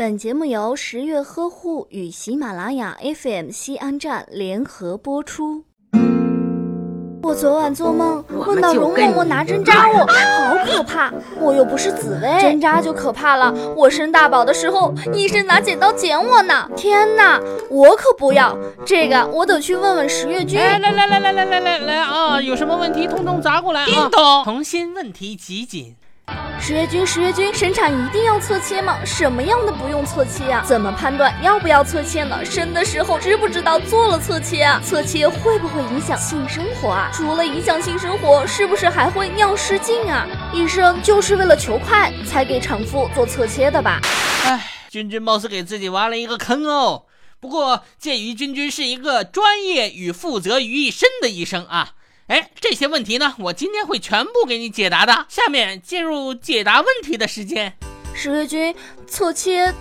本节目由十月呵护与喜马拉雅 FM 西安站联合播出。我昨晚做梦，梦到容嬷嬷拿针扎我，好可怕！我又不是紫薇，针扎就可怕了。我生大宝的时候，医生拿剪刀剪我呢。天哪，我可不要这个，我得去问问十月君。来来来来来来来来来啊！有什么问题，通通砸过来啊！叮咚，童心问题集锦。十月君，十月君，生产一定要侧切吗？什么样的不用侧切啊？怎么判断要不要侧切呢？生的时候知不知道做了侧切啊？侧切会不会影响性生活啊？除了影响性生活，是不是还会尿失禁啊？医生就是为了求快才给产妇做侧切的吧？哎，君君貌似给自己挖了一个坑哦。不过鉴于君君是一个专业与负责于一身的医生啊。哎，这些问题呢，我今天会全部给你解答的。下面进入解答问题的时间。十月君，侧切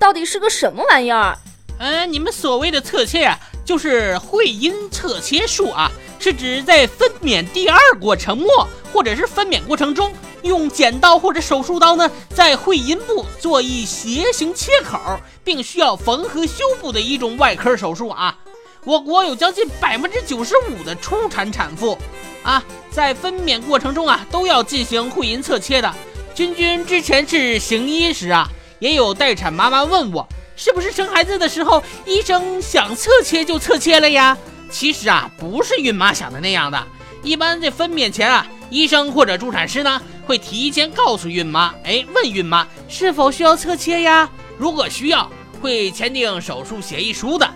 到底是个什么玩意儿？嗯，你们所谓的侧切啊，就是会阴侧切术啊，是指在分娩第二过程末或者是分娩过程中，用剪刀或者手术刀呢，在会阴部做一斜形切口，并需要缝合修补的一种外科手术啊。我国有将近百分之九十五的初产产妇，啊，在分娩过程中啊，都要进行会阴侧切的。君君之前是行医时啊，也有待产妈妈问我，是不是生孩子的时候医生想侧切就侧切了呀？其实啊，不是孕妈想的那样的。一般在分娩前啊，医生或者助产师呢，会提前告诉孕妈，哎，问孕妈是否需要侧切呀？如果需要，会签订手术协议书的。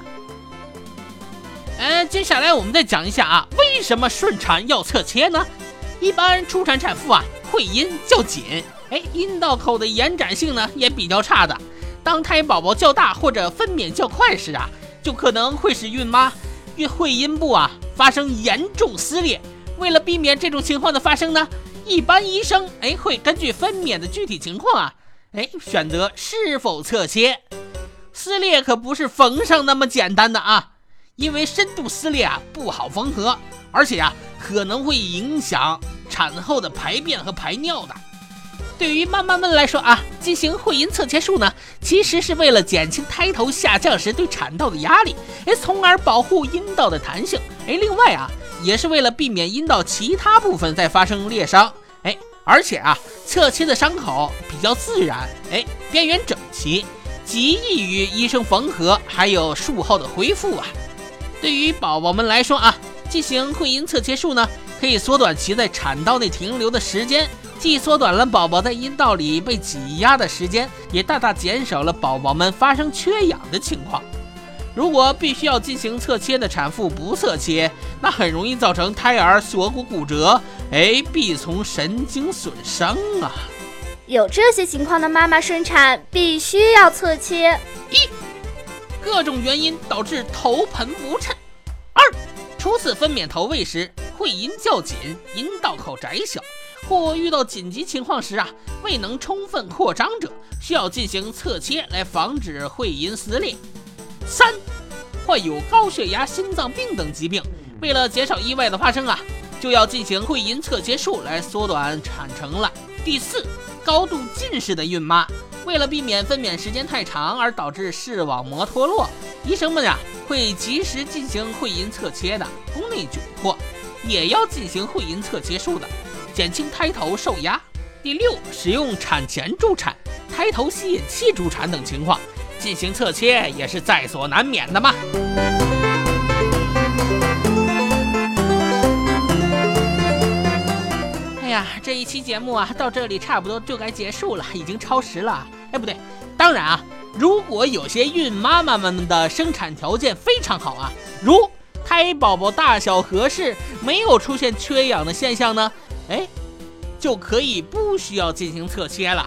接下来我们再讲一下啊，为什么顺产要侧切呢？一般初产产妇啊，会阴较紧，哎，阴道口的延展性呢也比较差的。当胎宝宝较大或者分娩较快时啊，就可能会使孕妈孕会阴部啊发生严重撕裂。为了避免这种情况的发生呢，一般医生哎会根据分娩的具体情况啊，哎选择是否侧切。撕裂可不是缝上那么简单的啊。因为深度撕裂啊不好缝合，而且啊可能会影响产后的排便和排尿的。对于妈妈们来说啊，进行会阴侧切术呢，其实是为了减轻胎头下降时对产道的压力，哎，从而保护阴道的弹性。哎，另外啊，也是为了避免阴道其他部分再发生裂伤。哎，而且啊，侧切的伤口比较自然，哎，边缘整齐，极易于医生缝合，还有术后的恢复啊。对于宝宝们来说啊，进行会阴侧切术呢，可以缩短其在产道内停留的时间，既缩短了宝宝在阴道里被挤压的时间，也大大减少了宝宝们发生缺氧的情况。如果必须要进行侧切的产妇不侧切，那很容易造成胎儿锁骨骨折，哎，臂丛神经损伤啊。有这些情况的妈妈生产必须要侧切。一各种原因导致头盆不称。二，初次分娩投喂时会阴较紧，阴道口窄小，或遇到紧急情况时啊未能充分扩张者，需要进行侧切来防止会阴撕裂。三，患有高血压、心脏病等疾病，为了减少意外的发生啊，就要进行会阴侧切术来缩短产程了。第四，高度近视的孕妈。为了避免分娩时间太长而导致视网膜脱落，医生们呀会及时进行会阴侧切的。宫内窘迫也要进行会阴侧切术的，减轻胎头受压。第六，使用产前助产、胎头吸引器助产等情况进行侧切也是在所难免的嘛。呀，这一期节目啊到这里差不多就该结束了，已经超时了。哎，不对，当然啊，如果有些孕妈妈们的生产条件非常好啊，如胎宝宝大小合适，没有出现缺氧的现象呢，哎，就可以不需要进行侧切了。